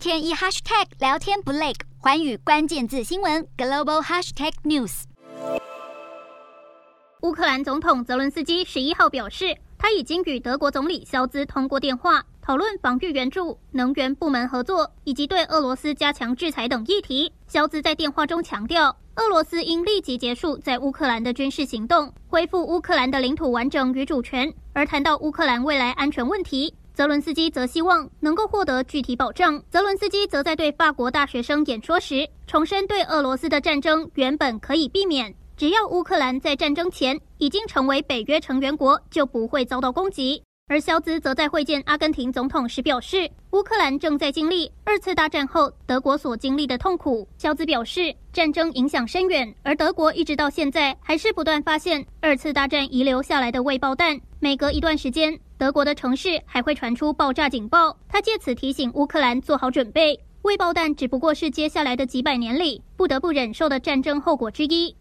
天一 hashtag 聊天不累，环宇关键字新闻 global hashtag news。乌克兰总统泽伦斯基十一号表示，他已经与德国总理肖兹通过电话，讨论防御援助、能源部门合作以及对俄罗斯加强制裁等议题。肖兹在电话中强调，俄罗斯应立即结束在乌克兰的军事行动，恢复乌克兰的领土完整与主权。而谈到乌克兰未来安全问题，泽伦斯基则希望能够获得具体保障。泽伦斯基则在对法国大学生演说时重申，对俄罗斯的战争原本可以避免，只要乌克兰在战争前已经成为北约成员国，就不会遭到攻击。而肖兹则在会见阿根廷总统时表示，乌克兰正在经历二次大战后德国所经历的痛苦。肖兹表示，战争影响深远，而德国一直到现在还是不断发现二次大战遗留下来的未爆弹。每隔一段时间，德国的城市还会传出爆炸警报。他借此提醒乌克兰做好准备，未爆弹只不过是接下来的几百年里不得不忍受的战争后果之一。